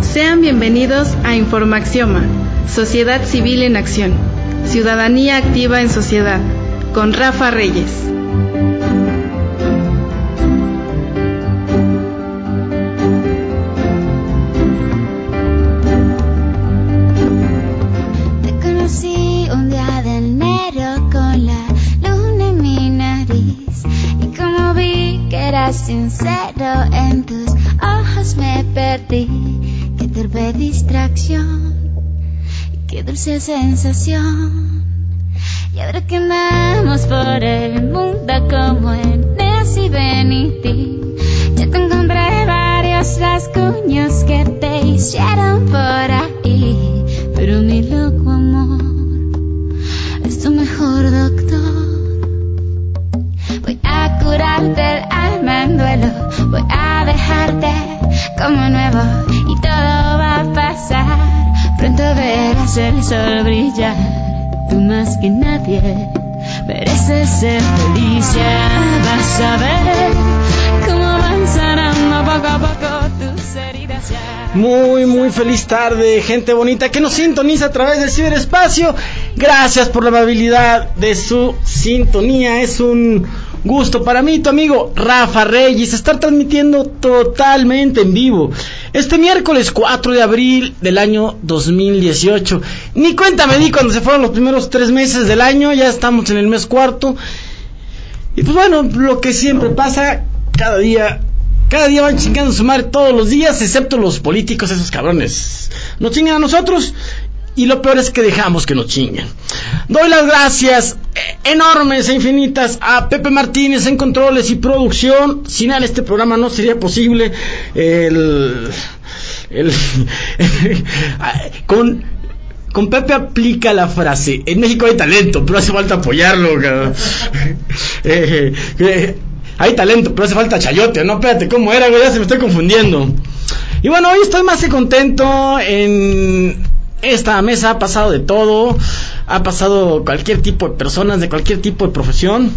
Sean bienvenidos a Informaxioma, Sociedad Civil en Acción, Ciudadanía Activa en Sociedad, con Rafa Reyes. Sincero en tus ojos me perdí. Qué torpe distracción, qué dulce sensación. Y ahora que andamos por el mundo como en y Benitín, ya te encontré varios rasguños que te hicieron por ahí. Pero mi loco amor es tu mejor doctor. A curarte el alma en duelo, voy a dejarte como nuevo y todo va a pasar. Pronto verás el sol brillar, tú más que nadie mereces ser feliz. Ya vas a ver cómo van sanando poco a poco tus heridas. Ya Muy, muy feliz tarde, gente bonita que nos sintoniza a través del ciberespacio. Gracias por la amabilidad de su sintonía. Es un gusto para mí, tu amigo Rafa Reyes, estar transmitiendo totalmente en vivo. Este miércoles 4 de abril del año 2018. Ni cuenta me di cuando se fueron los primeros tres meses del año, ya estamos en el mes cuarto. Y pues bueno, lo que siempre pasa, cada día cada día van chingando su madre todos los días, excepto los políticos, esos cabrones. Nos chingan a nosotros y lo peor es que dejamos que nos chinguen. Doy las gracias eh, enormes e infinitas a Pepe Martínez en controles y producción. Sin él este programa no sería posible. El, el- con con Pepe aplica la frase, en México hay talento, pero hace falta apoyarlo. cabrón. Eh, eh, hay talento, pero hace falta chayote, no, espérate, ¿cómo era, güey? Ya se me estoy confundiendo. Y bueno, hoy estoy más que contento en esta mesa ha pasado de todo, ha pasado cualquier tipo de personas, de cualquier tipo de profesión.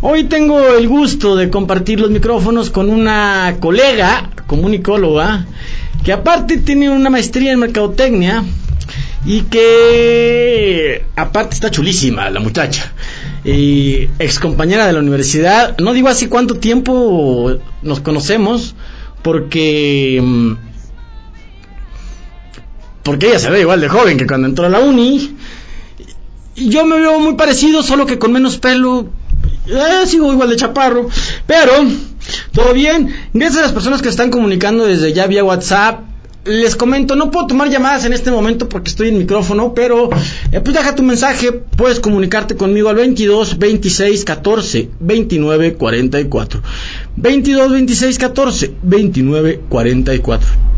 Hoy tengo el gusto de compartir los micrófonos con una colega comunicóloga que aparte tiene una maestría en mercadotecnia y que aparte está chulísima la muchacha. Y ex compañera de la universidad, no digo así cuánto tiempo nos conocemos, porque mm, porque ella se ve igual de joven que cuando entró a la uni. Y yo me veo muy parecido, solo que con menos pelo. Eh, sigo igual de chaparro, pero todo bien. Gracias a las personas que están comunicando desde ya vía WhatsApp. Les comento, no puedo tomar llamadas en este momento porque estoy en micrófono, pero eh, pues deja tu mensaje, puedes comunicarte conmigo al 22 26 14 29 44. 22 26 14 29 44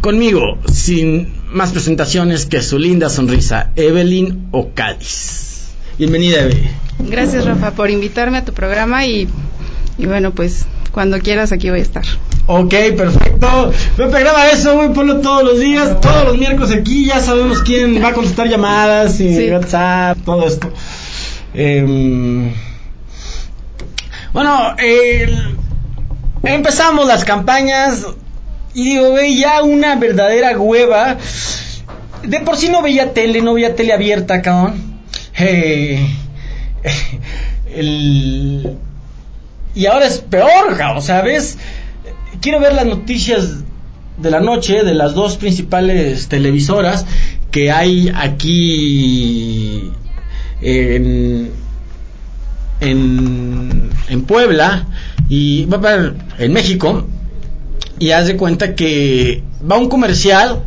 conmigo, sin más presentaciones que su linda sonrisa, Evelyn Ocadis. Bienvenida, Eve. Gracias, Rafa, por invitarme a tu programa y, y bueno, pues cuando quieras aquí voy a estar. Ok, perfecto. Pepe, graba eso, güey, ponlo todos los días, todos los miércoles aquí, ya sabemos quién va a contestar llamadas y Sí. WhatsApp, todo esto. Em, bueno, empezamos las campañas y digo, güey, ya una verdadera hueva. De por sí no veía tele, no veía tele abierta, cabrón. Eh, el- y ahora es peor, cabrón, ¿sabes? Quiero ver las noticias de la noche de las dos principales televisoras que hay aquí en, en, en Puebla y en México y haz de cuenta que va un comercial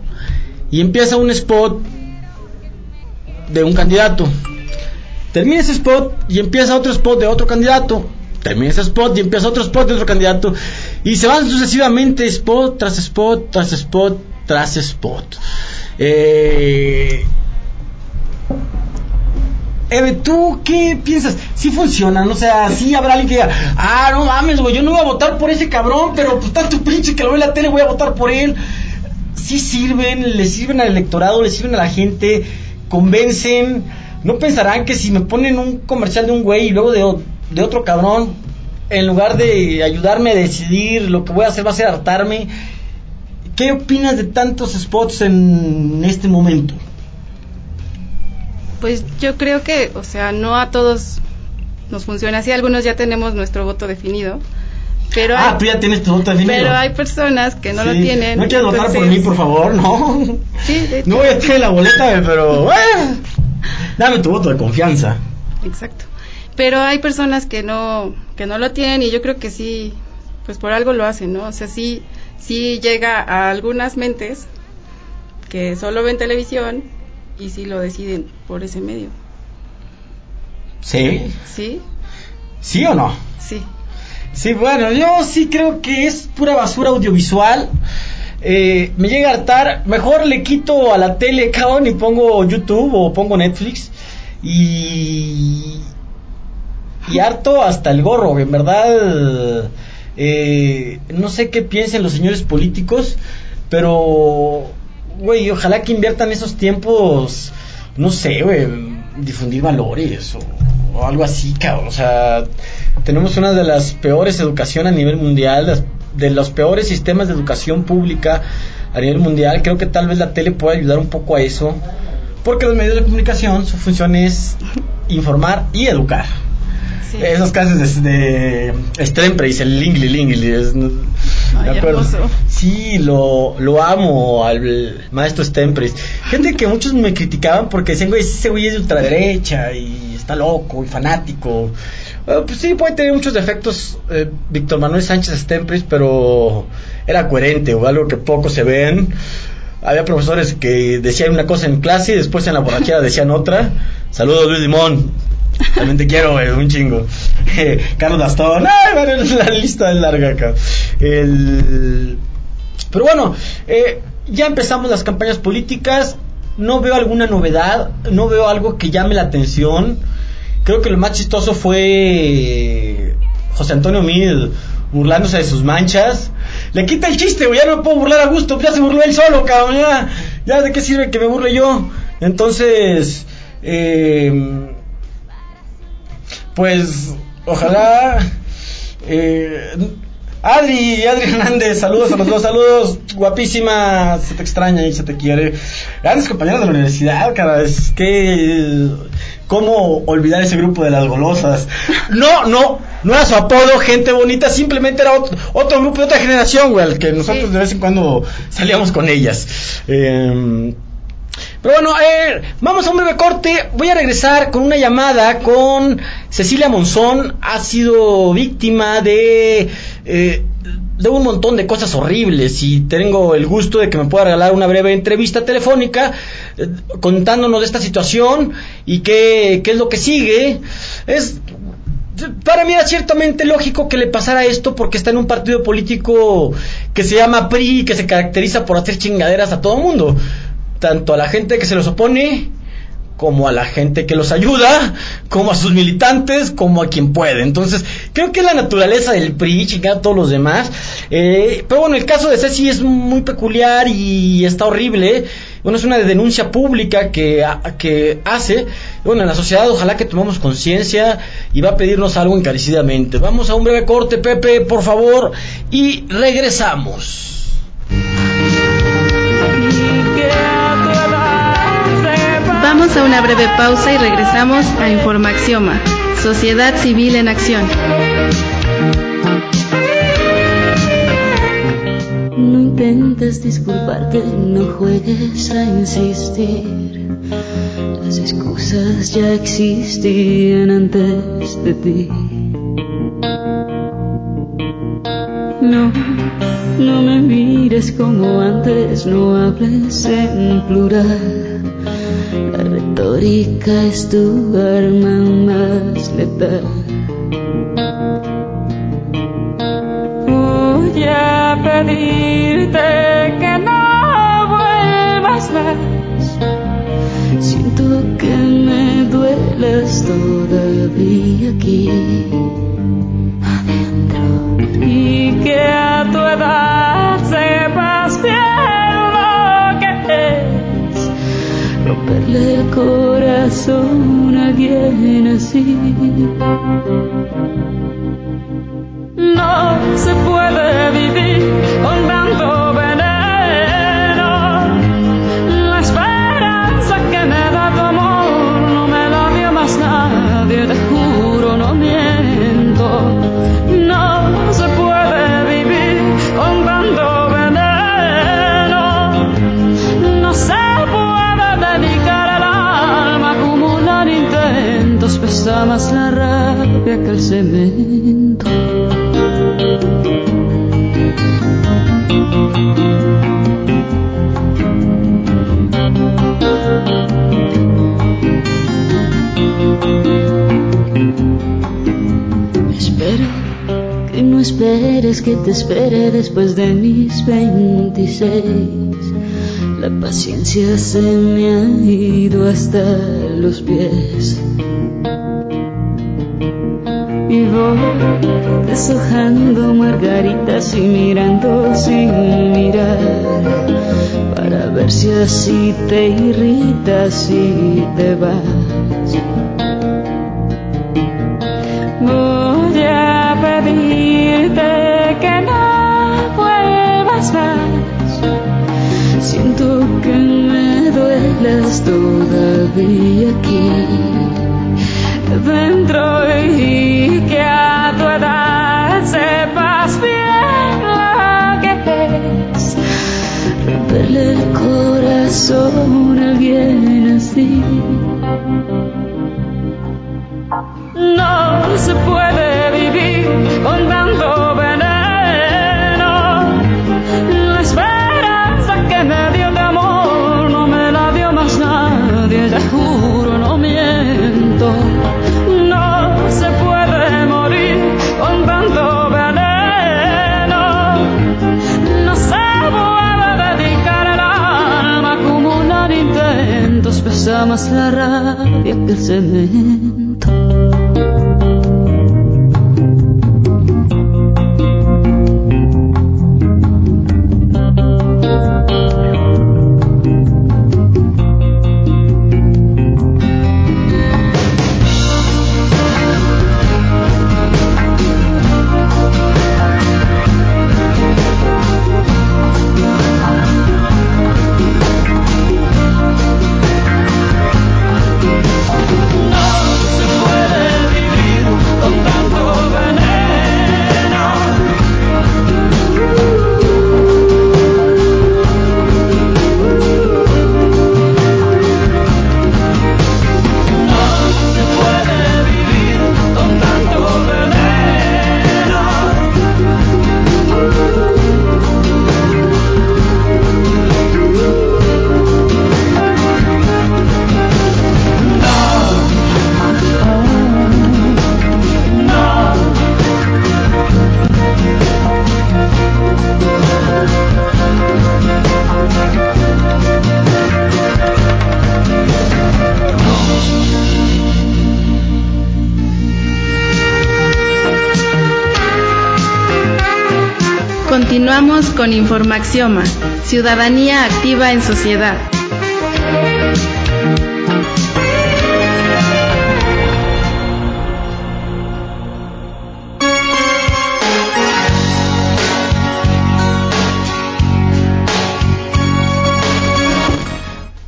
y empieza un spot de un candidato. Termina ese spot y empieza otro spot de otro candidato. termina ese spot y empieza otro spot de otro candidato y se van sucesivamente spot tras spot tras spot tras spot. Eh, Eve, ¿tú qué piensas? ¿Sí funcionan? O sea, sí habrá alguien que diga, ah, no mames, güey, yo no voy a votar por ese cabrón, pero pues tanto pinche que lo ve la tele, voy a votar por él. Sí sirven, le sirven al electorado, le sirven a la gente, convencen. No pensarán que si me ponen un comercial de un güey y luego de, de otro cabrón, en lugar de ayudarme a decidir, lo que voy a hacer va a ser hartarme. ¿Qué opinas de tantos spots en este momento? Pues yo creo que, o sea, no a todos nos funciona así. Algunos ya tenemos nuestro voto definido. Pero ah, tú ya tienes tu voto definido. Pero hay personas que no lo tienen. No quieres votar por mí, por favor, no. Sí, No voy a tener la boleta, pero bueno, dame tu voto de confianza. Exacto. Pero hay personas que no que no lo tienen y yo creo que sí, pues por algo lo hacen, ¿no? O sea, sí sí llega a algunas mentes que solo ven televisión y si lo deciden por ese medio. ¿Sí? ¿Sí? ¿Sí o no? Sí. Sí, bueno, yo sí creo que es pura basura audiovisual. Eh, me llega a hartar. Mejor le quito a la tele, cabrón, y pongo YouTube o pongo Netflix. Y. Y harto hasta el gorro, en verdad. Eh, no sé qué piensen los señores políticos, pero güey, ojalá que inviertan esos tiempos, no sé, güey, difundir valores o, algo así, cabrón. O sea, tenemos una de las peores educación a nivel mundial, de los peores sistemas de educación pública a nivel mundial. Creo que tal vez la tele pueda ayudar un poco a eso, porque los medios de comunicación, su función es informar y educar. Esos casos de, de dice el Lingli Lingli. Es, Sí, lo, lo amo al maestro Stempres. Gente que muchos me criticaban porque decían, güey, ese güey es de ultraderecha y está loco y fanático. pues sí, puede tener muchos defectos eh, Víctor Manuel Sánchez Stempres, pero era coherente o algo que pocos se ven. Había profesores que decían una cosa en clase y después en la borrachera decían otra. Saludos Luis Limón. También te quiero, un chingo. Carlos Gastón, ay, la lista es larga acá. El... Pero bueno, eh, ya empezamos las campañas políticas. No veo alguna novedad, no veo algo que llame la atención. Creo que lo más chistoso fue José Antonio Mid burlándose de sus manchas. Le quita el chiste, Ya no me puedo burlar a gusto. Ya se burló él solo, cabrón. Ya, ya de qué sirve que me burle yo. Entonces, eh, pues ojalá eh, Adri, Adri Hernández, saludos a los dos, saludos, guapísima, se te extraña y se te quiere. Grandes compañeros de la universidad, cara, es que... ¿Cómo olvidar ese grupo de las golosas? No, no, no era su apodo, gente bonita, simplemente era otro, grupo de otra generación, güey, al que nosotros de vez en cuando salíamos con ellas. Eh, pero bueno, vamos a un breve corte. Voy a regresar con una llamada con Cecilia Monzón. Ha sido víctima de, eh, de un montón de cosas horribles y tengo el gusto de que me pueda regalar una breve entrevista telefónica eh, contándonos de esta situación y qué, qué es lo que sigue. Es para mí era ciertamente lógico que le pasara esto porque está en un partido político que se llama PRI y que se caracteriza por hacer chingaderas a todo mundo tanto a la gente que se los opone, como a la gente que los ayuda, como a sus militantes, como a quien puede. Entonces, creo que es la naturaleza del PRI, chingar a todos los demás. Eh, pero bueno, el caso de Ceci es muy peculiar y está horrible. Bueno, es una denuncia pública que, que hace. Bueno, en la sociedad ojalá que tomemos conciencia y va a pedirnos algo encarecidamente. Vamos a un breve corte, Pepe, por favor, y regresamos. Vamos a una breve pausa y regresamos a Informaxioma, Sociedad Civil en Acción. No intentes disculparte, no juegues a insistir. Las excusas ya existían antes de ti. No, no me mires como antes, no hables en plural. La retórica es tu arma más letal. Voy a pedirte que no vuelvas más. Siento que me duelas todavía aquí adentro y que a tu edad romperle el corazón a alguien así. No se puede pesa más la rabia que el cemento. Espero que no esperes que te espere después de mis 26. La paciencia se me ha ido hasta los pies. Y voy deshojando margaritas y mirando sin mirar para ver si así te irritas y te vas. Voy a pedirte que no vuelvas más. Siento que me duelas todavía aquí dentro corazón alguien así. Más la rabia que. Informaxioma, Ciudadanía Activa en Sociedad.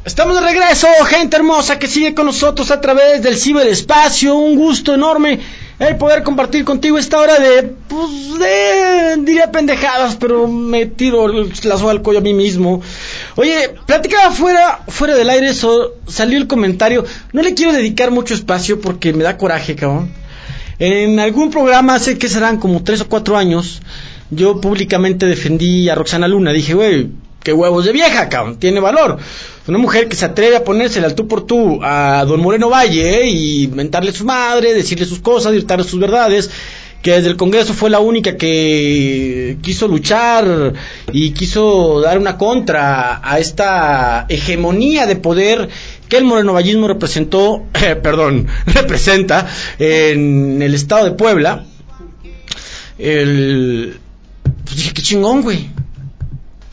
Estamos de regreso, gente hermosa que sigue con nosotros a través del ciberespacio. Un gusto enorme el poder compartir contigo esta hora de, pues, de, diría pendejadas, pero me tiro la soga al cuello a mí mismo. Oye, platicaba fuera, fuera del aire, eso, salió el comentario. No le quiero dedicar mucho espacio porque me da coraje, cabrón. En algún programa, hace que serán como tres o cuatro años, yo públicamente defendí a Roxana Luna. Dije, güey, qué huevos de vieja, cabrón, tiene valor. Una mujer que se atreve a ponérsela al tú por tú a don Moreno Valle ¿eh? y mentarle su madre, decirle sus cosas, gritarle sus verdades, que desde el Congreso fue la única que quiso luchar y quiso dar una contra a esta hegemonía de poder que el morenovallismo representó, perdón, representa en el estado de Puebla. El, pues dije, qué chingón, güey.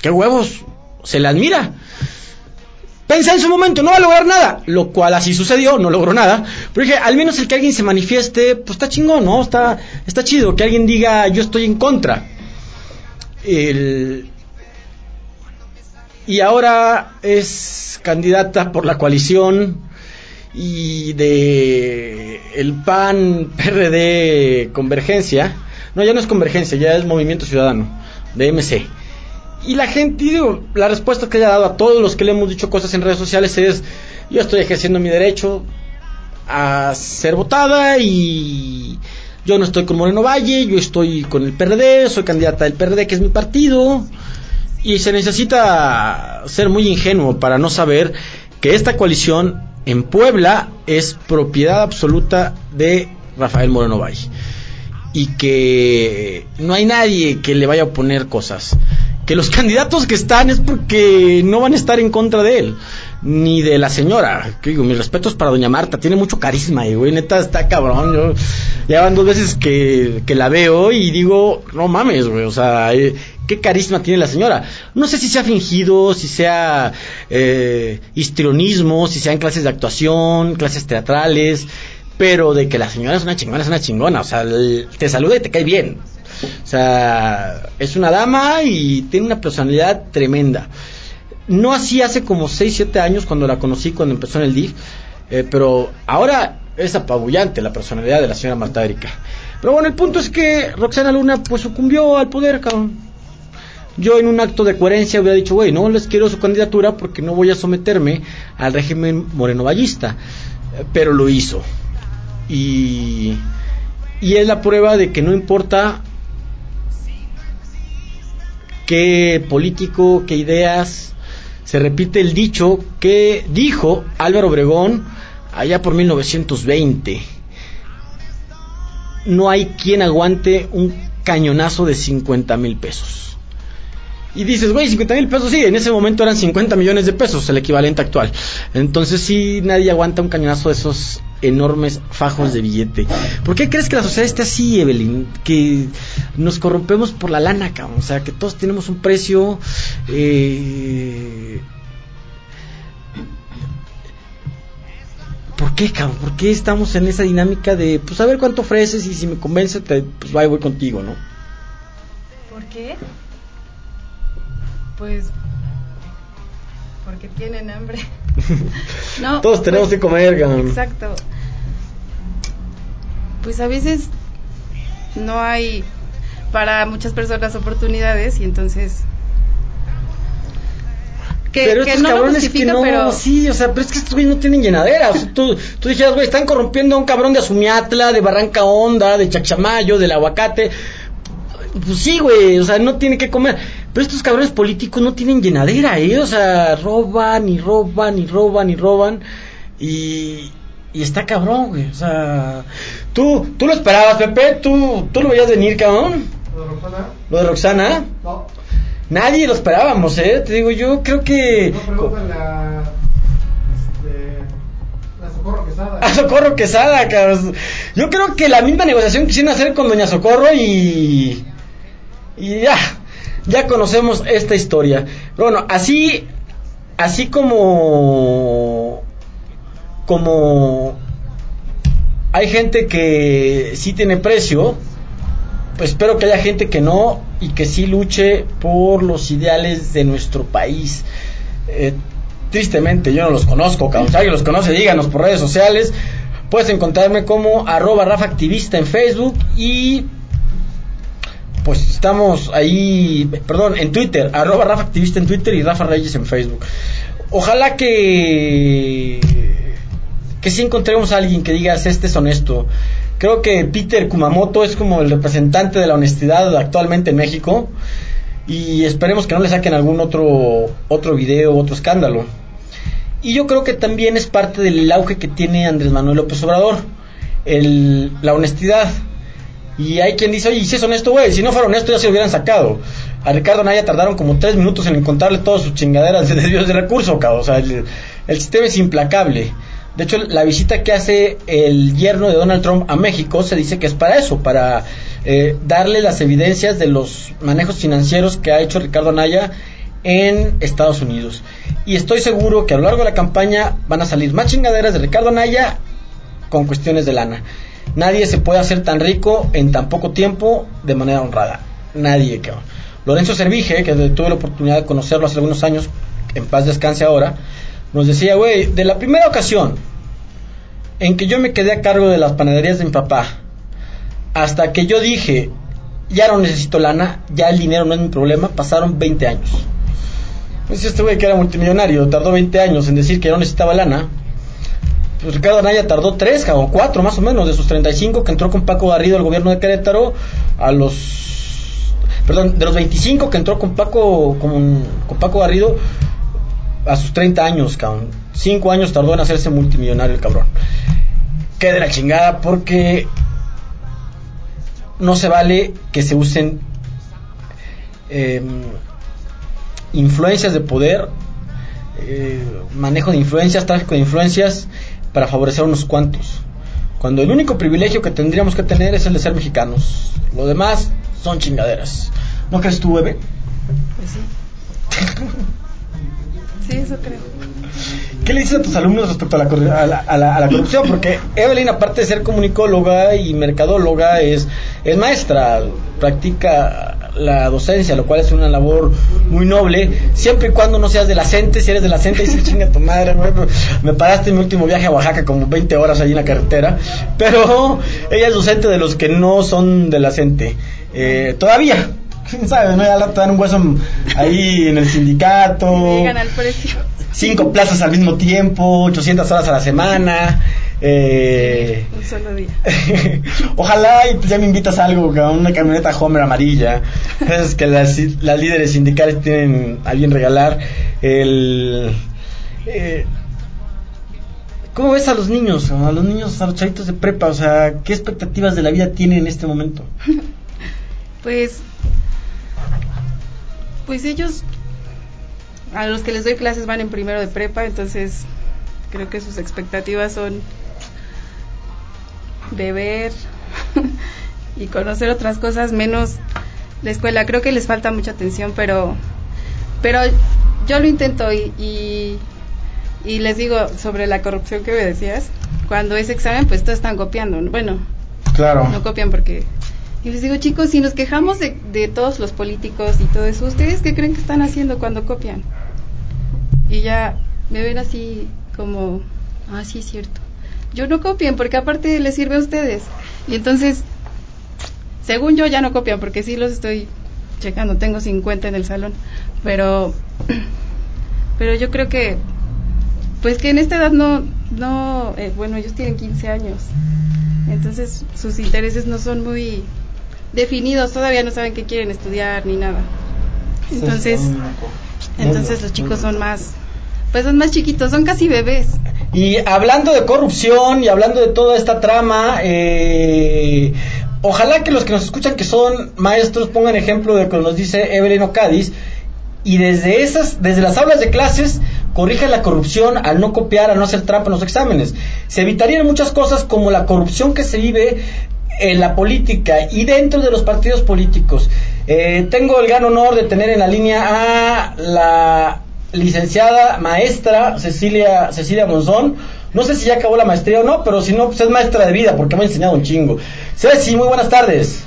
Qué huevos. Se le admira. Pensé en su momento, no va a lograr nada, lo cual así sucedió, no logró nada. Pero dije, al menos el que alguien se manifieste, pues está chingón, ¿no? Está, está chido, que alguien diga, yo estoy en contra. El... Y ahora es candidata por la coalición y de el PAN PRD Convergencia. No, ya no es Convergencia, ya es Movimiento Ciudadano, de MC. Y la gente, la respuesta que haya dado a todos los que le hemos dicho cosas en redes sociales es, yo estoy ejerciendo mi derecho a ser votada y yo no estoy con Moreno Valle, yo estoy con el PRD, soy candidata del PRD, que es mi partido, y se necesita ser muy ingenuo para no saber que esta coalición en Puebla es propiedad absoluta de Rafael Moreno Valle. Y que no hay nadie que le vaya a oponer cosas que los candidatos que están es porque no van a estar en contra de él, ni de la señora. Que digo, mis respetos para doña Marta, tiene mucho carisma, y güey, neta está cabrón. Yo, ya van dos veces que, que la veo y digo, no mames, güey, o sea, eh, qué carisma tiene la señora. No sé si sea fingido, si sea eh, histrionismo, si sean clases de actuación, clases teatrales, pero de que la señora es una chingona, es una chingona, o sea, te saluda y te cae bien. O sea, es una dama y tiene una personalidad tremenda. No así hace como 6, 7 años cuando la conocí, cuando empezó en el DIF, eh, pero ahora es apabullante la personalidad de la señora Marta Erika. Pero bueno, el punto es que Roxana Luna pues sucumbió al poder, cabrón. Yo en un acto de coherencia hubiera dicho, güey, no les quiero su candidatura porque no voy a someterme al régimen morenovallista. Pero lo hizo. Y, y es la prueba de que no importa qué político, qué ideas. Se repite el dicho que dijo Álvaro Obregón allá por 1920. No hay quien aguante un cañonazo de 50 mil pesos. Y dices, güey, 50 mil pesos, sí, en ese momento eran 50 millones de pesos, el equivalente actual. Entonces sí, nadie aguanta un cañonazo de esos enormes fajos de billete. ¿Por qué crees que la sociedad está así, Evelyn? Que nos corrompemos por la lana, cabrón. O sea, que todos tenemos un precio. Eh... ¿Por qué, cabrón? ¿Por qué estamos en esa dinámica de, pues, a ver cuánto ofreces y si me convence, te, pues, voy, voy contigo, ¿no? ¿Por qué? Pues porque tienen hambre. no, Todos tenemos pues, que comer, cabrón. Exacto. Pues a veces no hay para muchas personas oportunidades y entonces que, pero estos no cabrones que no, pero... sí, o sea, pero es que estos güeyes no tienen llenadera. O sea, tú, tú dijeras, güey, están corrompiendo a un cabrón de Azumiatla, de Barranca Honda, de Chachamayo, del aguacate. Pues sí, güey, o sea, no tiene que comer. Pero estos cabrones políticos no tienen llenadera, ¿eh? O sea, roban y roban y roban y roban. Y, y está cabrón, güey. O sea, ¿tú, tú lo esperabas, Pepe? ¿Tú, tú lo veías venir, cabrón? ¿Lo de Roxana? ¿Lo de Roxana? No. Nadie lo esperábamos, ¿eh? Te digo, yo creo que... No, pregúntale a... Este, Socorro Quesada. A Socorro Quesada, cabrón. Yo creo que la misma negociación quisieron hacer con Doña Socorro y... Y ya, ya conocemos esta historia. Bueno, así, así como, como hay gente que sí tiene precio, pues espero que haya gente que no y que sí luche por los ideales de nuestro país. Eh, tristemente yo no los conozco, cabrón. Si alguien los conoce, díganos por redes sociales. Puedes encontrarme como arroba en Facebook y pues estamos ahí, perdón, en Twitter, arroba en Twitter y Rafa Reyes en Facebook. Ojalá que que sí encontremos a alguien que digas este es honesto. Creo que Peter Kumamoto es como el representante de la honestidad actualmente en México y esperemos que no le saquen algún otro otro video, otro escándalo. Y yo creo que también es parte del auge que tiene Andrés Manuel López Obrador, el, la honestidad Y hay quien dice, oye, si es honesto, güey, si no fuera honesto ya se lo hubieran sacado. A Ricardo Naya tardaron como tres minutos en encontrarle todas sus chingaderas de desvíos de recursos. O sea, el sistema es implacable. De hecho, la visita que hace el yerno de Donald Trump a México se dice que es para eso, para eh, darle las evidencias de los manejos financieros que ha hecho Ricardo Naya en Estados Unidos. Y estoy seguro que a lo largo de la campaña van a salir más chingaderas de Ricardo Naya con cuestiones de lana. Nadie se puede hacer tan rico en tan poco tiempo de manera honrada. Nadie, cabrón. Lorenzo Servige, que tuve la oportunidad de conocerlo hace algunos años, en paz descanse ahora, nos decía, güey, de la primera ocasión en que yo me quedé a cargo de las panaderías de mi papá, hasta que yo dije, ya no necesito lana, ya el dinero no es mi problema, pasaron 20 años. Pues este güey que era multimillonario tardó 20 años en decir que no necesitaba lana. Pues Ricardo Anaya tardó 3 o 4 más o menos de sus 35 que entró con Paco Garrido al gobierno de Querétaro a los perdón, de los 25 que entró con Paco con, con Paco Garrido a sus 30 años, cabrón. 5 años tardó en hacerse multimillonario el cabrón. Que de la chingada porque no se vale que se usen eh, influencias de poder, eh, manejo de influencias, tráfico de influencias para favorecer a unos cuantos. Cuando el único privilegio que tendríamos que tener es el de ser mexicanos. Lo demás son chingaderas. ¿No crees tú, bebé? Pues sí. sí, eso creo. ¿Qué le dices a tus alumnos respecto a la, a la- corrupción? Porque Evelyn, aparte de ser comunicóloga y mercadóloga, es, es maestra, practica la docencia, lo cual es una labor muy noble, siempre y cuando no seas de la CENTE, si eres de la CENTE, dices, chinga tu madre, pero me paraste mi último viaje a Oaxaca como 20 horas allí en la carretera, pero ella es docente de los que no son de la CENTE, eh, todavía, quién sabe, ¿no? Ya te dan un hueso ahí en el sindicato Llegan al precio. cinco plazas al mismo tiempo, 800 horas a la semana. Eh, Un solo día. ojalá y pues ya me invitas a algo, cabrón, una camioneta Homer amarilla. Es que las, las líderes sindicales tienen a bien regalar. El, eh, ¿Cómo ves a los niños? A los niños, a los chavitos de prepa, o sea, ¿qué expectativas de la vida tienen en este momento? Pues, pues ellos, a los que les doy clases van en primero de prepa, entonces creo que sus expectativas son beber y conocer otras cosas menos la escuela. Creo que les falta mucha atención, pero, pero yo lo intento y, y, y les digo sobre la corrupción que me decías. Cuando es examen, pues todos están copiando. Bueno, Claro. no copian porque... Y les digo, chicos, si nos quejamos de, de todos los políticos y todo eso, ¿ustedes qué creen que están haciendo cuando copian? Y ya me ven así como, ah, sí es cierto. Yo no copien porque aparte les sirve a ustedes. Y entonces, según yo ya no copian porque sí los estoy checando, tengo 50 en el salón. Pero, pero yo creo que, pues que en esta edad no, no, eh, bueno, ellos tienen 15 años. Entonces sus intereses no son muy definidos, todavía no saben qué quieren estudiar ni nada. Entonces, entonces los chicos son más, pues son más chiquitos, son casi bebés. Y hablando de corrupción y hablando de toda esta trama, eh, ojalá que los que nos escuchan que son maestros pongan ejemplo de lo que nos dice Evelyn Ocadis y desde esas, desde las aulas de clases corrijan la corrupción al no copiar, al no hacer trampa en los exámenes. Se evitarían muchas cosas como la corrupción que se vive en la política y dentro de los partidos políticos. Eh, tengo el gran honor de tener en la línea a la licenciada maestra Cecilia Cecilia Monzón. No sé si ya acabó la maestría o no, pero si no, pues es maestra de vida porque me ha enseñado un chingo. Ceci, muy buenas tardes.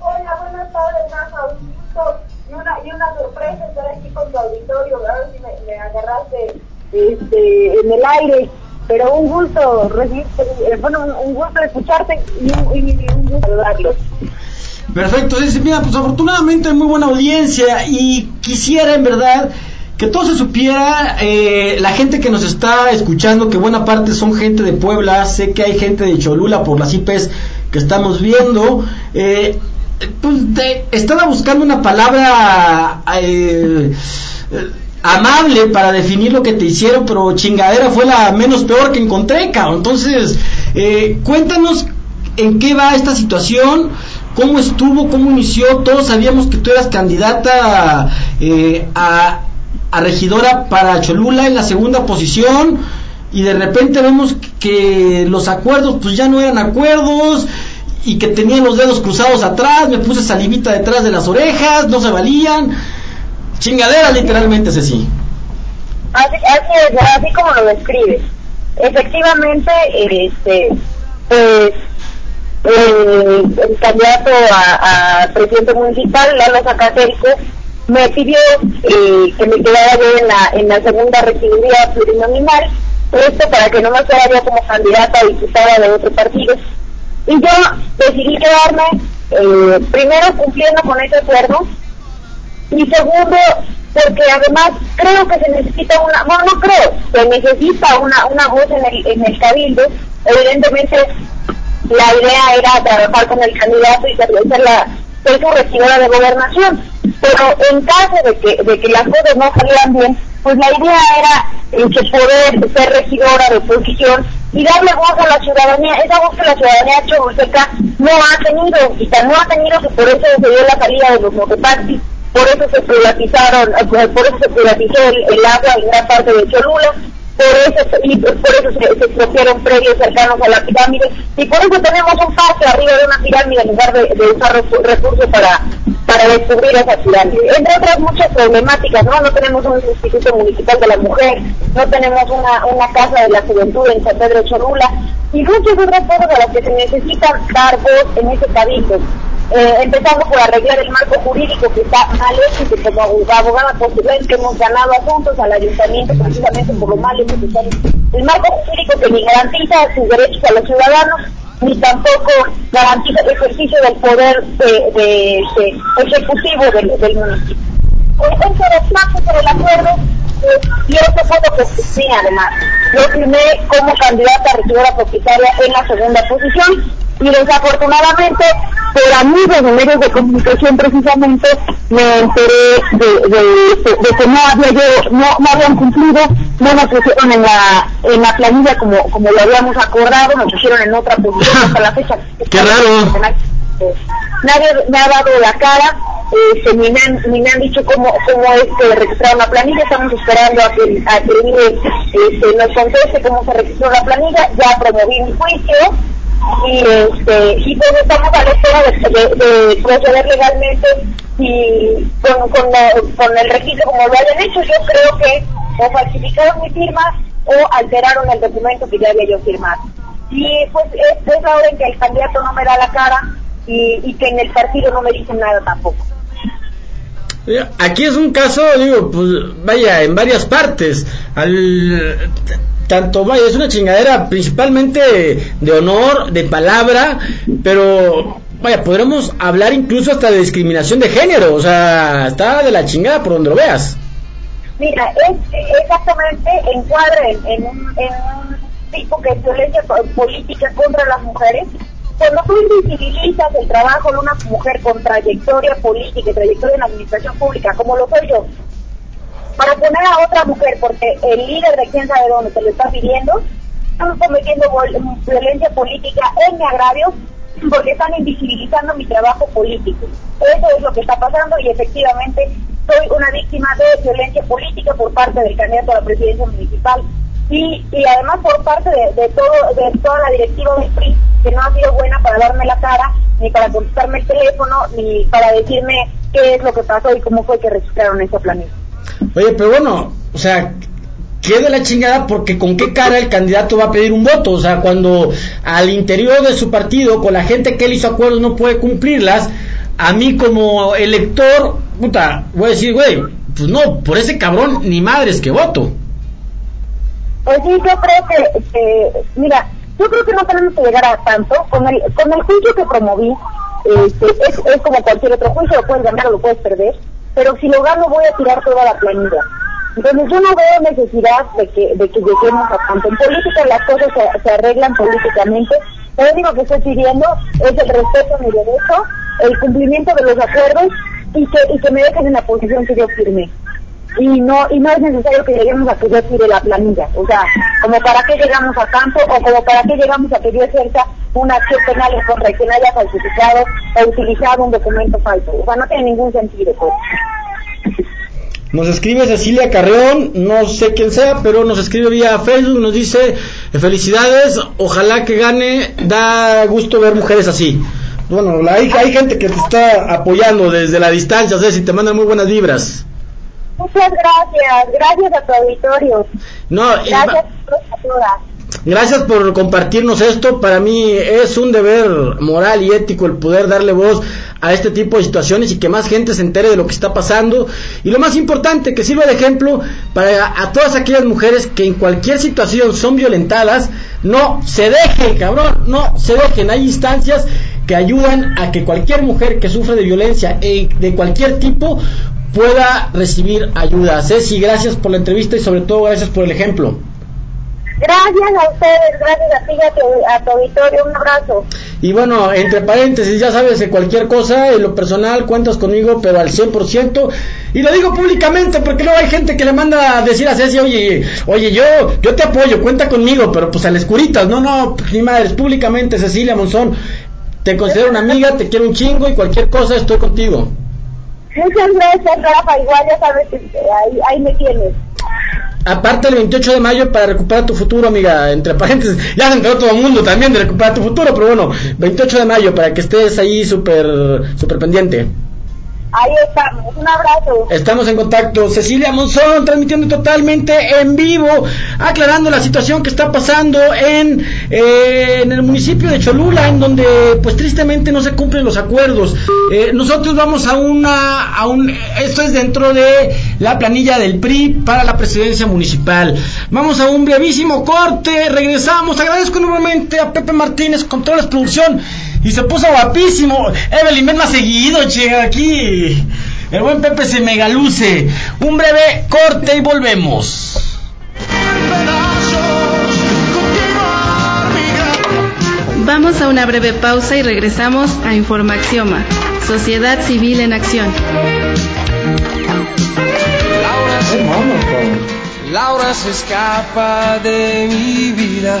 Hola, buenas tardes, Rafa. Un gusto y una, y una sorpresa estar aquí con tu auditorio. A ver si me, me agarraste este, en el aire. Pero un gusto recibirte, eh, bueno, un, gusto escucharte y un, gusto saludarlos. Perfecto, Ceci. Mira, pues afortunadamente hay muy buena audiencia y quisiera en verdad que todo se supiera, eh, la gente que nos está escuchando, que buena parte son gente de Puebla, sé que hay gente de Cholula por las IPs que estamos viendo, eh, pues estaba buscando una palabra eh, amable para definir lo que te hicieron, pero chingadera fue la menos peor que encontré, cabrón. Entonces, eh, cuéntanos en qué va esta situación, cómo estuvo, cómo inició. Todos sabíamos que tú eras candidata eh, a, a regidora para Cholula en la segunda posición y de repente vemos que los acuerdos pues ya no eran acuerdos y que tenían los dedos cruzados atrás, me puse salivita detrás de las orejas, no se valían. Chingadera literalmente, Ceci. Así, así es, así como lo describes. Efectivamente, este, pues, eh, el candidato a, presidente municipal, Lalo Zacatérico, me pidió eh, que me quedara yo en la, en la segunda regiduría plurinominal, esto para que no me fuera yo como candidata a diputada de otro partido. Y yo decidí quedarme, eh, primero cumpliendo con ese acuerdo, y segundo, porque además creo que se necesita una, bueno, no creo, se necesita una, una voz en el, en el cabildo. Evidentemente, la idea era trabajar con el candidato y ser la ser su regidora de gobernación. Pero en caso de que, de que las cosas no salieran bien, pues la idea era eh, que poder ser regidora de oposición y darle voz a la ciudadanía, esa voz que la ciudadanía choluteca no ha tenido, y no ha tenido que por eso se la salida de los mototaxis, por eso se privatizaron, eh, por eso se privatizó el, agua en gran parte de Cholula, por eso, y por eso se, se expropiaron predios cercanos a la pirámide, y por eso tenemos un parque arriba de una pirámide en lugar de, usar recu- recursos para, para descubrir esa pirámide. Entre otras muchas problemáticas, ¿no? No tenemos un instituto municipal de la mujer, no tenemos una, una casa de la juventud en San Pedro Cholula, y muchas otras cosas a las que se necesita dar voz en ese cabildo. Eh, empezando por arreglar el marco jurídico que está mal hecho y que como abogada postulante que hemos ganado asuntos al ayuntamiento precisamente por lo mal hecho que está el marco jurídico que ni garantiza sus derechos a los ciudadanos ni tampoco garantiza el ejercicio del poder de, de- de ejecutivo del, del municipio. Por el acuerdo y eso fue lo que firmé además. Yo firmé como candidata a regidora propietaria en la segunda posición y desafortunadamente por amigos de medios de comunicación precisamente me enteré de, de- de- de que no había yo, no, no habían cumplido, no nos pusieron en la, en la planilla como, como lo habíamos acordado, nos pusieron en otra posición hasta la fecha. Qué raro. Nadie me ha dado la cara, ni, me han, dicho cómo, cómo es que registraron la planilla, estamos esperando a que, este, nos conteste cómo se registró la planilla, ya promoví mi juicio y este y pues estamos a la espera de, de- de proceder legalmente y con, el registro como lo hayan hecho, yo creo que o falsificaron mi firma o alteraron el documento que ya había yo firmado. Y pues es, es la hora en que el candidato no me da la cara y que en el partido no me dicen nada tampoco. Aquí es un caso, digo, pues vaya, en varias partes. Al, tanto, vaya, es una chingadera principalmente de honor, de palabra, pero vaya, podremos hablar incluso hasta de discriminación de género, o sea, está de la chingada por donde lo veas. Mira, es exactamente encuadra en, en, en un tipo que violencia po- política contra las mujeres. Cuando tú invisibilizas el trabajo de una mujer con trayectoria política y trayectoria en la administración pública, como lo soy yo, para poner a otra mujer, porque el líder de quién sabe dónde te lo está pidiendo, están cometiendo violencia política en mi agravio, porque están invisibilizando mi trabajo político. Eso es lo que está pasando y efectivamente soy una víctima de violencia política por parte del candidato a la presidencia municipal y, y además por parte de, de todo de toda la directiva del PRI que no ha sido buena para darme la cara ni para contestarme el teléfono ni para decirme qué es lo que pasó y cómo fue que registraron esa planilla. Oye, pero bueno, o sea, qué de la chingada porque con qué cara el candidato va a pedir un voto, o sea, cuando al interior de su partido, con la gente que él hizo acuerdos no puede cumplirlas, a mí como elector, puta, voy a decir, güey, pues no, por ese cabrón ni madres que voto. Pues sí, yo creo que, mira, yo creo que no tenemos que llegar a tanto. Con el, con el juicio que promoví, este, es, es como cualquier otro juicio, lo puedes ganar o lo puedes perder, pero si lo gano voy a tirar toda la planilla. Entonces yo no veo necesidad de que, de que lleguemos a tanto. En política las cosas se, se arreglan políticamente. Lo único que estoy pidiendo es el respeto a mi derecho, el cumplimiento de los acuerdos y que, y que me dejen en la posición que yo firmé y no y no es necesario que lleguemos a que yo tire la planilla o sea como para qué llegamos a tanto o como para qué llegamos a que yo ejerza una acción penal en contra quien haya falsificado o utilizado un documento falso. O sea, no tiene ningún sentido. Pues. Nos escribe Cecilia Carreón, no sé quién sea, pero nos escribe vía Facebook, nos dice felicidades, ojalá que gane, da gusto ver mujeres así. Bueno, hay, hay gente que te está apoyando desde la distancia, o sea, si te mandan muy buenas vibras. Muchas gracias, gracias a tu auditorio. No, Gracias a todas. Gracias por compartirnos esto. Para mí es un deber moral y ético el poder darle voz a este tipo de situaciones y que más gente se entere de lo que está pasando. Y lo más importante, que sirva de ejemplo para a todas aquellas mujeres que en cualquier situación son violentadas. No se dejen, cabrón, no se dejen. Hay instancias que ayudan a que cualquier mujer que sufre de violencia eh, de cualquier tipo pueda recibir ayuda. Ceci, gracias por la entrevista y sobre todo gracias por el ejemplo. Gracias a ustedes, gracias a ti y a tu, a tu auditorio. Un abrazo. Y bueno, entre paréntesis, ya sabes que cualquier cosa, en lo personal, cuentas conmigo, pero al 100%. Y lo digo públicamente, porque luego hay gente que le manda a decir a Ceci, oye, oye, yo, yo te apoyo, cuenta conmigo, pero pues al escuritas, no, no, pues, ni madres, públicamente, Cecilia Monzón, te considero una amiga, te quiero un chingo y cualquier cosa estoy contigo. Muchas gracias, Rafa. Igual ya sabes que ahí, ahí me tienes. Aparte el 28 de mayo para recuperar tu futuro, amiga, entre paréntesis, ya se enteró todo el mundo también de recuperar tu futuro, pero bueno, 28 de mayo para que estés ahí súper, súper pendiente. Ahí estamos. Un abrazo. Estamos en contacto. Cecilia Monzón transmitiendo totalmente en vivo, aclarando la situación que está pasando en, eh, en el municipio de Cholula, en donde pues tristemente no se cumplen los acuerdos. Eh, nosotros vamos a una, a un, esto es dentro de la planilla del PRI para la presidencia municipal. Vamos a un brevísimo corte, regresamos. Agradezco nuevamente a Pepe Martínez, controles producción. Y se puso guapísimo. Evelyn, ven más seguido, che, aquí. El buen Pepe se megaluce. Un breve corte y volvemos. Vamos a una breve pausa y regresamos a Informaxioma, Sociedad Civil en Acción. Laura se, Laura se escapa de mi vida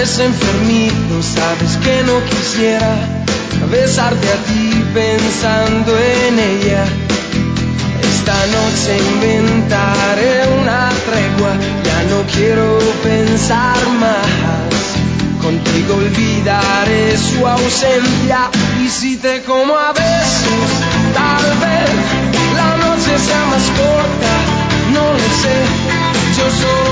Es enfermito, sabes que no quisiera besarte a ti pensando en ella. Esta noche inventaré una tregua, ya no quiero pensar más. Contigo olvidaré su ausencia y si te como a besos, tal vez la noche sea más corta, no lo sé. Yo solo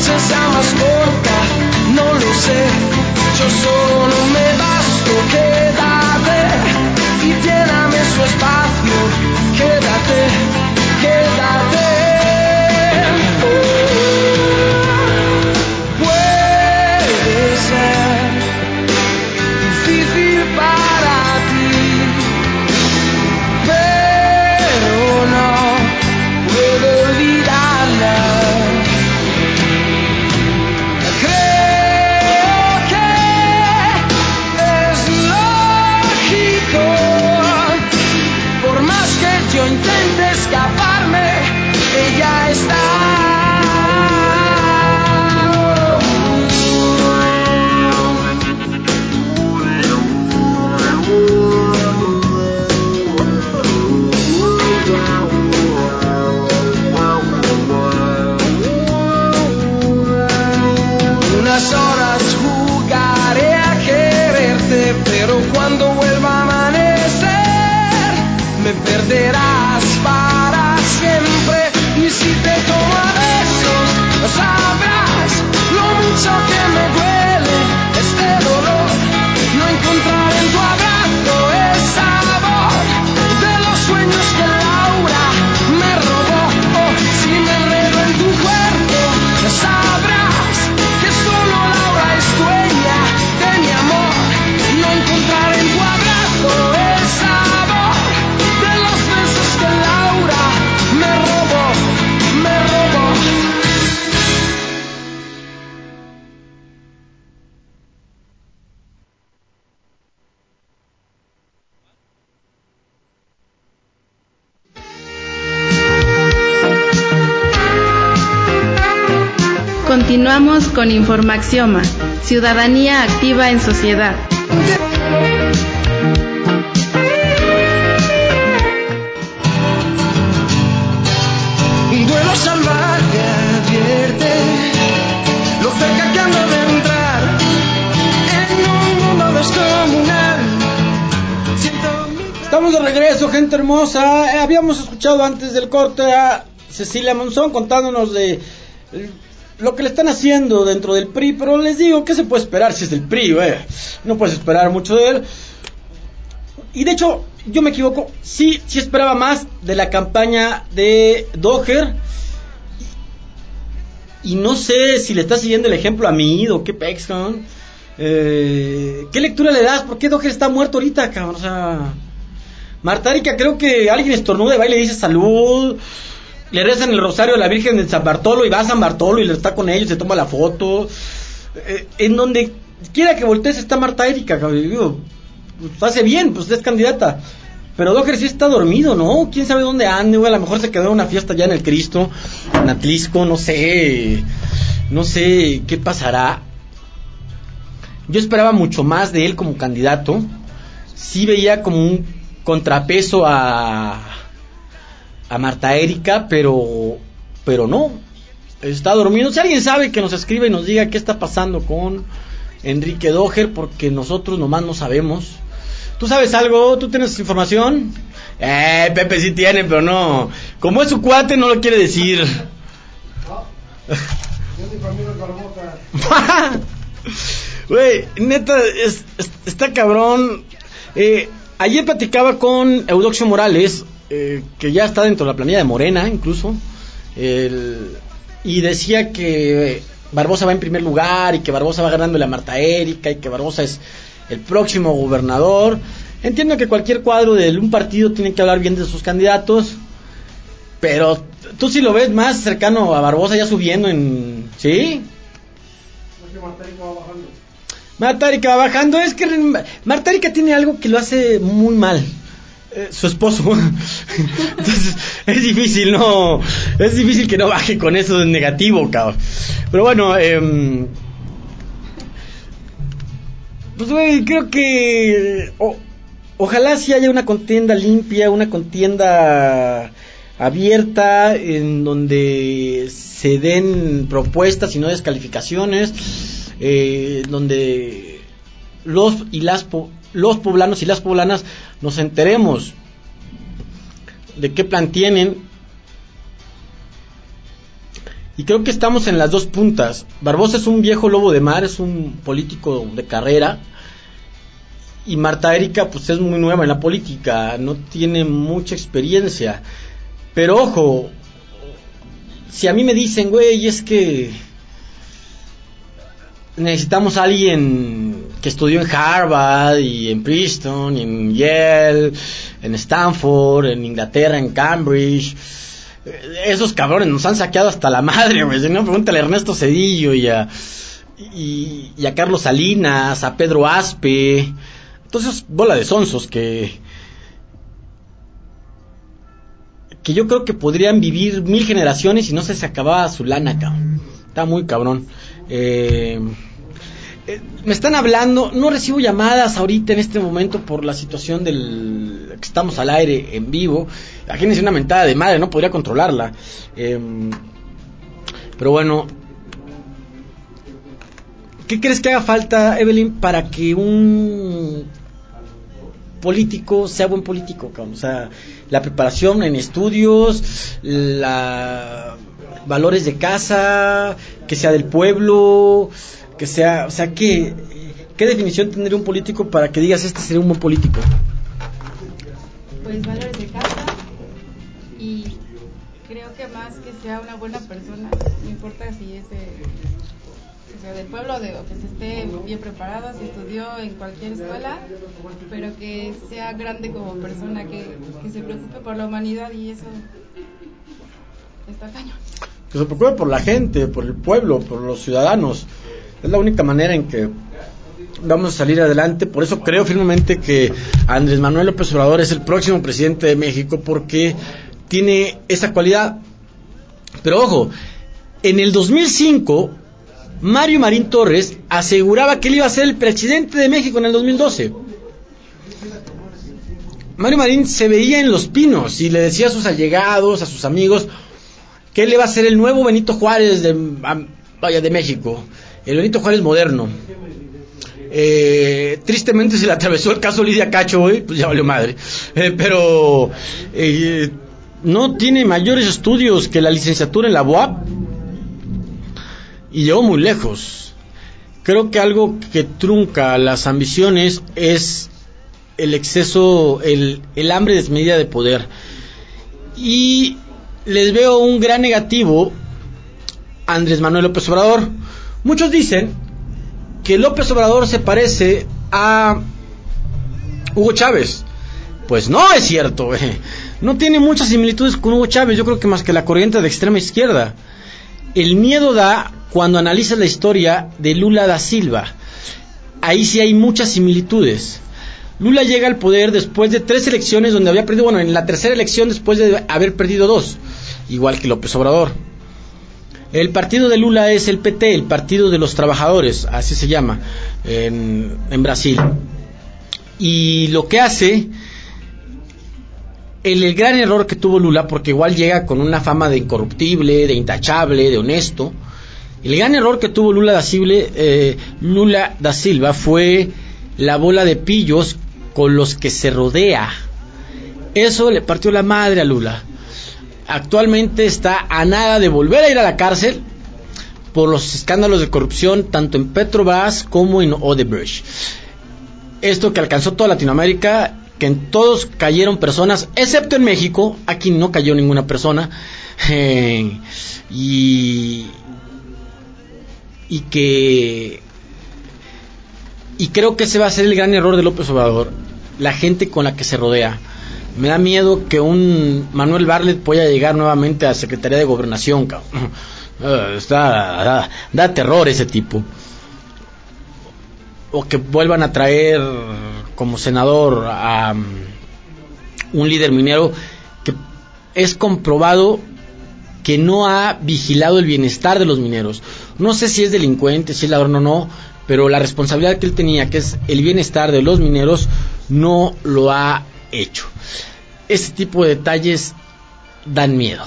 la noche sea más corta, no lo sé. Yo solo me basto, quédate y lléname su espacio, quédate, quédate. Puede ser con Informaxioma, ciudadanía activa en sociedad. Un duelo salvaje advierte lo cerca que ando de entrar en un mundo descomunal. Siento mi Estamos de regreso, gente hermosa. Eh, habíamos escuchado antes del corte a Cecilia Monzón contándonos de lo que le están haciendo dentro del PRI, pero les digo, ¿qué se puede esperar si es del PRI? eh? No puedes esperar mucho de él. Y de hecho, yo me equivoco, sí, sí esperaba más de la campaña de Doher. Y no sé si le está siguiendo el ejemplo a mí o qué pex, cabrón. Eh, ¿Qué lectura le das? ¿Por qué Doher está muerto ahorita, cabrón? O sea, Marta Erika, creo que alguien estornuda y va y le dice salud. Le rezan el rosario a la Virgen de San Bartolo y va a San Bartolo y le está con ellos, se toma la foto. Eh, en donde quiera que voltees está Marta Erika, digo, pues hace bien, pues es candidata. Pero Docker sí está dormido, ¿no? ¿Quién sabe dónde ande? güey? A lo mejor se quedó en una fiesta ya en el Cristo, en Atlisco, no sé. No sé qué pasará. Yo esperaba mucho más de él como candidato. Sí veía como un contrapeso a, a Marta Erika, pero, pero no. Está dormido. Si alguien sabe que nos escribe y nos diga qué está pasando con Enrique Doher, porque nosotros nomás no sabemos. ¿Tú sabes algo? ¿Tú tienes información? Eh, Pepe sí tiene, pero no. Como es su cuate, no lo quiere decir. Güey, neta, es- es- está cabrón. Eh, ayer platicaba con Eudoxio Morales, eh, que ya está dentro de la planilla de Morena, incluso. el- y decía que Barbosa va en primer lugar y que Barbosa va ganando la Marta Erika y que Barbosa es el próximo gobernador. Entiendo que cualquier cuadro de un partido tiene que hablar bien de sus candidatos, pero tú sí lo ves más cercano a Barbosa ya subiendo en... ¿Sí? Es que Marta Erika va bajando. Marta Erika va bajando. Es que Marta Erika tiene algo que lo hace muy mal. Eh, su esposo. Entonces, es difícil, no. Es difícil que no baje con eso de negativo, cabrón. Pero bueno, em, pues, güey, creo que. ojalá sí haya una contienda limpia, una contienda abierta en donde se den propuestas y no descalificaciones, eh, donde los y las los poblanos y las poblanas nos enteremos de qué plan tienen y creo que estamos en las dos puntas. Barbosa es un viejo lobo de mar, es un político de carrera. Y Marta Erika, pues es muy nueva en la política, no tiene mucha experiencia. Pero ojo, si a mí me dicen, güey, es que necesitamos a alguien que estudió en Harvard y en Princeton, y en Yale, en Stanford, en Inglaterra, en Cambridge. Esos cabrones nos han saqueado hasta la madre, güey. Si no, pregúntale a Ernesto Cedillo y a, y, y a Carlos Salinas, a Pedro Aspe. Entonces, bola de sonsos que. que yo creo que podrían vivir mil generaciones y no se se acababa su lana, cabrón. Está muy cabrón. Eh, me están hablando, no recibo llamadas ahorita en este momento por la situación del que estamos al aire en vivo. Imagínense una mentada de madre, no podría controlarla. Eh, pero bueno, ¿qué crees que haga falta, Evelyn, para que un político sea buen político? O sea, la preparación en estudios, la valores de casa, que sea del pueblo, que sea, o sea, ¿qué, qué definición tendría un político para que digas este sería un buen político? Pues valores de casa y creo que más que sea una buena persona, no importa si es de, o sea, del pueblo de, o que se esté bien preparado, si estudió en cualquier escuela, pero que sea grande como persona, que, que se preocupe por la humanidad y eso está cañón. Que se preocupe por la gente, por el pueblo, por los ciudadanos. Es la única manera en que vamos a salir adelante. Por eso creo firmemente que Andrés Manuel López Obrador es el próximo presidente de México porque tiene esa cualidad. Pero ojo, en el 2005 Mario Marín Torres aseguraba que él iba a ser el presidente de México en el 2012. Mario Marín se veía en los pinos y le decía a sus allegados, a sus amigos, que él iba a ser el nuevo Benito Juárez de, vaya, de México, el Benito Juárez moderno. Eh, tristemente se le atravesó el caso Lidia Cacho, hoy, pues ya valió madre. Eh, pero eh, no tiene mayores estudios que la licenciatura en la UAP y llegó muy lejos. Creo que algo que trunca las ambiciones es el exceso, el, el hambre desmedida de poder. Y les veo un gran negativo Andrés Manuel López Obrador. Muchos dicen que López Obrador se parece a Hugo Chávez. Pues no es cierto, no tiene muchas similitudes con Hugo Chávez, yo creo que más que la corriente de extrema izquierda. El miedo da cuando analizas la historia de Lula da Silva. Ahí sí hay muchas similitudes. Lula llega al poder después de tres elecciones donde había perdido, bueno, en la tercera elección después de haber perdido dos, igual que López Obrador. El partido de Lula es el PT, el Partido de los Trabajadores, así se llama en, Brasil. Y lo que hace, el, gran error que tuvo Lula, porque igual llega con una fama de incorruptible, de intachable, de honesto, el gran error que tuvo Lula da, eh, Lula da Silva fue la bola de pillos con los que se rodea. Eso le partió la madre a Lula. Actualmente está a nada de volver a ir a la cárcel por los escándalos de corrupción tanto en Petrobras como en Odebrecht. Esto que alcanzó toda Latinoamérica, que en todos cayeron personas, excepto en México, aquí no cayó ninguna persona. Eh, y, y que y creo que ese va a ser el gran error de López Obrador, la gente con la que se rodea. Me da miedo que un Manuel Barlet pueda llegar nuevamente a Secretaría de Gobernación, uh, está, da, terror ese tipo. O que vuelvan a traer como senador a um, un líder minero que es comprobado que no ha vigilado el bienestar de los mineros. No sé si es delincuente, si es ladrón o no, pero la responsabilidad que él tenía, que es el bienestar de los mineros, no lo ha hecho. Este tipo de detalles dan miedo.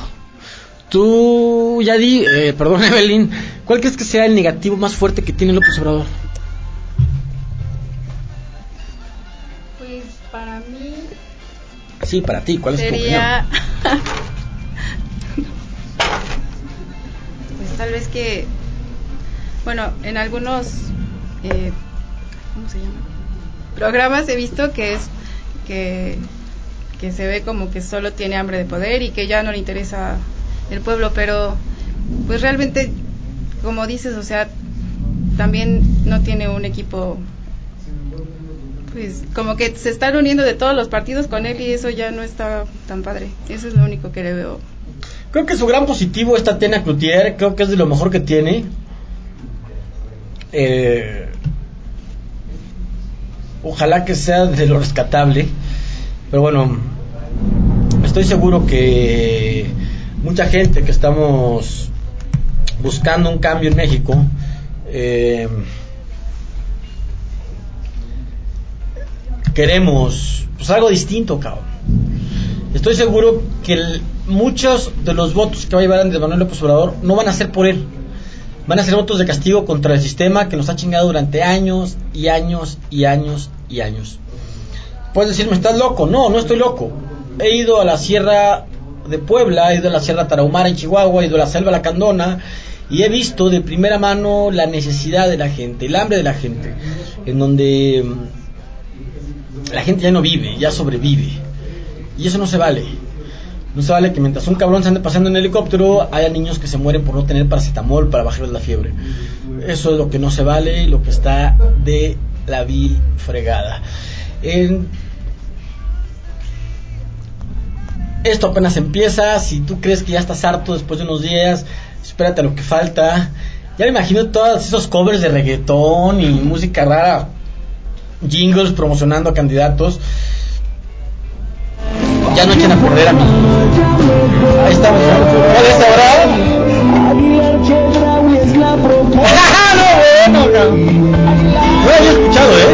Tú, ya di, eh, perdón Evelyn, ¿cuál crees que sea el negativo más fuerte que tiene López Obrador? Pues para mí... Sí, para ti, ¿cuál sería... es tu opinión? pues tal vez que, bueno, en algunos eh, ¿cómo se llama? Programas he visto que es que, que se ve como que solo tiene hambre de poder y que ya no le interesa el pueblo, pero pues realmente, como dices, o sea, también no tiene un equipo pues como que se están uniendo de todos los partidos con él y eso ya no está tan padre. Eso es lo único que le veo. Creo que su gran positivo es Tatiana Cloutier, creo que es de lo mejor que tiene. Eh, ojalá que sea de lo rescatable, pero bueno, estoy seguro que mucha gente que estamos buscando un cambio en México, eh, queremos pues algo distinto, cabrón. Estoy seguro que muchos de los votos que va a llevar Andrés Manuel López Obrador no van a ser por él. Van a ser votos de castigo contra el sistema que nos ha chingado durante años y años y años y años. Puedes decirme, ¿estás loco? No, no estoy loco. He ido a la Sierra de Puebla, he ido a la Sierra Tarahumara en Chihuahua, he ido a la Selva Lacandona y he visto de primera mano la necesidad de la gente, el hambre de la gente, en donde la gente ya no vive, ya sobrevive. Y eso no se vale. No se vale que mientras un cabrón se ande pasando en helicóptero, haya niños que se mueren por no tener paracetamol para bajarles la fiebre. Eso es lo que no se vale lo que está de la vil fregada. esto apenas empieza, si tú crees que ya estás harto después de unos días, espérate a lo que falta. Ya me imagino todos esos covers de reggaetón y música rara, jingles promocionando a candidatos. Ya no echen a perder a mí. Ahí estamos. ¿Puedes ahora? no, bueno, no. No había escuchado, ¿eh?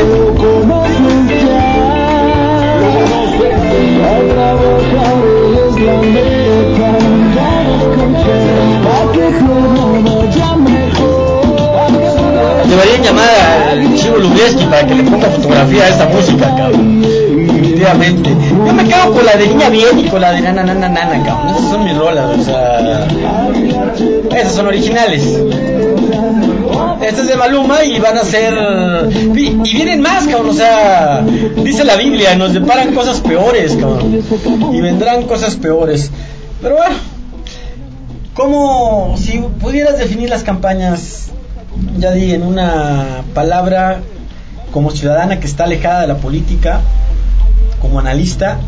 Esta música, cabrón. Definitivamente. Yo me quedo con la de Niña Bien y con la de Nana Nana Nana, cabrón. Esas son mis rolas, o sea. Esas son originales. Este es de Maluma y van a ser. Y vienen más, cabrón. O sea, dice la Biblia, nos deparan cosas peores, cabrón. Y vendrán cosas peores. Pero bueno, ¿cómo, si pudieras definir las campañas, ya di en una palabra, como ciudadana que está alejada de la política, como analista,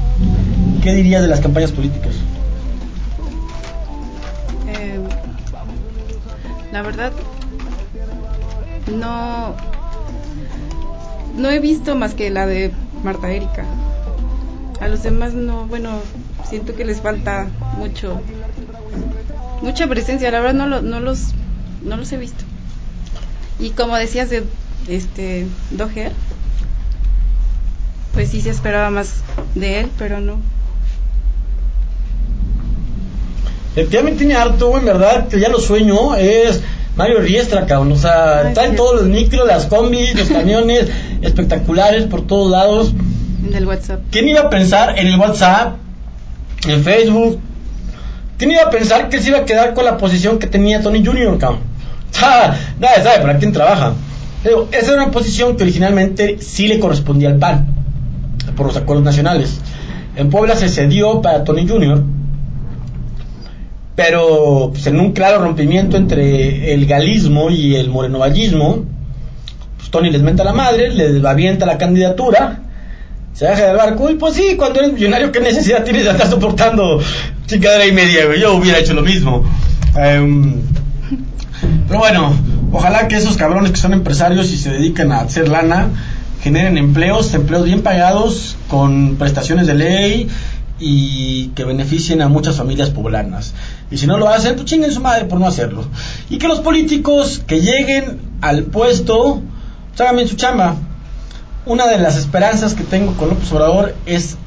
¿qué dirías de las campañas políticas? Eh, la verdad, no, no he visto más que la de Marta Erika. A los demás no, bueno, siento que les falta mucho, mucha presencia. La verdad no, lo- no los, no los he visto. Y como decías de este Doher, pues sí se esperaba más de él, pero no. Efectivamente tiene harto, güey, en verdad, que ya lo sueño, es Mario Riestra, cabrón, o sea, Ay, está en todos los micros, las combis, los camiones, espectaculares por todos lados. Del WhatsApp. ¿Quién iba a pensar en el WhatsApp, en Facebook? ¿Quién iba a pensar que se iba a quedar con la posición que tenía Tony Jr., cabrón? O sea, nadie sabe para quién trabaja. Esa era una posición que originalmente sí le correspondía al PAN, por los acuerdos nacionales. En Puebla se cedió para Tony Jr., pero pues, en un claro rompimiento entre el galismo y el morenovallismo, pues Tony les menta la madre, les avienta la candidatura, se baja del barco y pues sí, cuando eres millonario, ¿qué necesidad tienes de andar soportando chingadera y media? Yo hubiera hecho lo mismo. Em, pero bueno, ojalá que esos cabrones que son empresarios y se dedican a hacer lana generen empleos, empleos bien pagados, con prestaciones de ley y que beneficien a muchas familias poblanas. Y si no lo hacen, pues chinguen su madre por no hacerlo. Y que los políticos que lleguen al puesto, pues bien su chamba. Una de las esperanzas que tengo con López Obrador es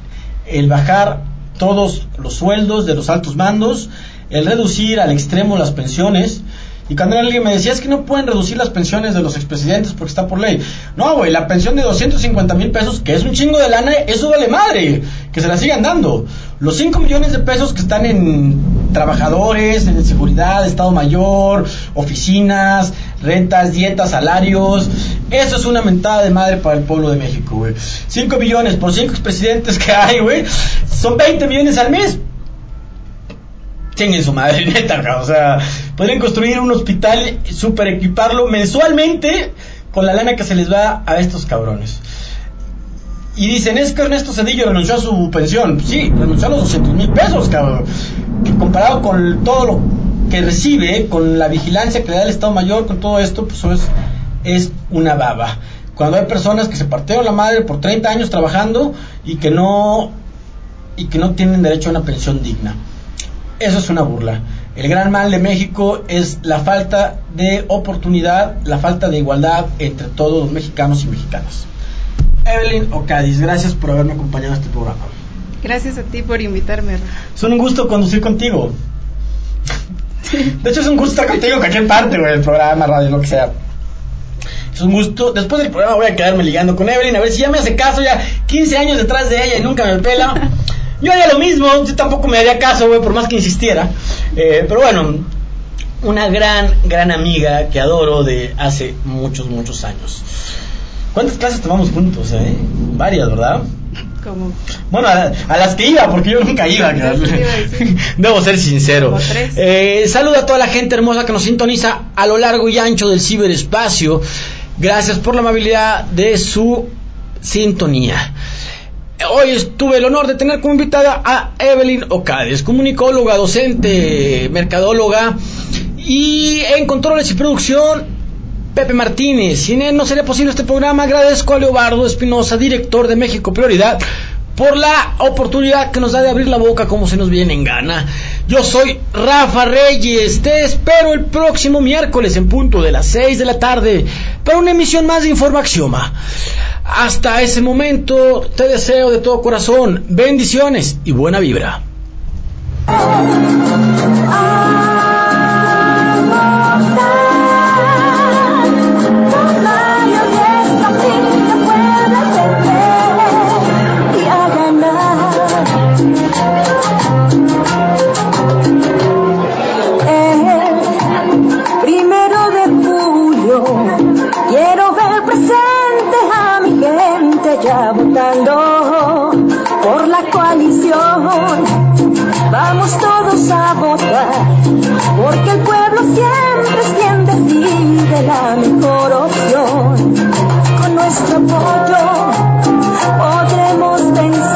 el bajar todos los sueldos de los altos mandos, el reducir al extremo las pensiones. Y cuando alguien me decía, es que no pueden reducir las pensiones de los expresidentes porque está por ley. No, güey, la pensión de 250 mil pesos, que es un chingo de lana, eso vale madre, que se la sigan dando. Los 5 millones de pesos que están en trabajadores, en seguridad, Estado Mayor, oficinas, rentas, dietas, salarios, eso es una mentada de madre para el pueblo de México, güey. 5 millones por 5 expresidentes que hay, güey, son 20 millones al mes. Chinguen su madre, neta. O sea, podrían construir un hospital, super equiparlo mensualmente con la lana que se les va a estos cabrones. Y dicen, es que Ernesto Cedillo renunció a su pensión. Sí, renunció a los 200 mil pesos, cabrón. Que comparado con todo lo que recibe, con la vigilancia que le da el Estado Mayor, con todo esto, pues es, es una baba. Cuando hay personas que se partieron la madre por 30 años trabajando y que no y que no tienen derecho a una pensión digna. Eso es una burla. El gran mal de México es la falta de oportunidad, la falta de igualdad entre todos los mexicanos y mexicanas. Evelyn Ocadis, gracias por haberme acompañado a este programa. Gracias a ti por invitarme. Es un gusto conducir contigo. De hecho, es un gusto estar contigo en cualquier parte, güey, del programa, radio, lo que sea. Es un gusto. Después del programa voy a quedarme ligando con Evelyn, a ver si ya me hace caso, ya 15 años detrás de ella y nunca me pela. Yo haría lo mismo, yo tampoco me haría caso, güey, por más que insistiera. Eh, pero bueno, una gran, gran amiga que adoro de hace muchos, muchos años. ¿Cuántas clases tomamos juntos, eh? Varias, ¿verdad? Como Bueno, a, a las que iba, porque yo nunca iba. Decir. Debo ser sincero. Eh, saludo a toda la gente hermosa que nos sintoniza a lo largo y ancho del ciberespacio. Gracias por la amabilidad de su sintonía. Hoy tuve el honor de tener como invitada a Evelyn Ocades, comunicóloga, docente, mercadóloga y en controles y producción Pepe Martínez. Sin él no sería posible este programa. Agradezco a Leobardo Espinosa, director de México Prioridad, por la oportunidad que nos da de abrir la boca como se nos viene en gana. Yo soy Rafa Reyes. Te espero el próximo miércoles en punto de las 6 de la tarde para una emisión más de Informaxioma. Hasta ese momento te deseo de todo corazón bendiciones y buena vibra. todos a votar, porque el pueblo siempre es quien decide la mejor opción. Con nuestro apoyo podremos vencer.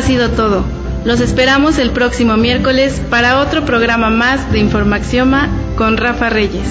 Ha sido todo. Los esperamos el próximo miércoles para otro programa más de Informaxioma con Rafa Reyes.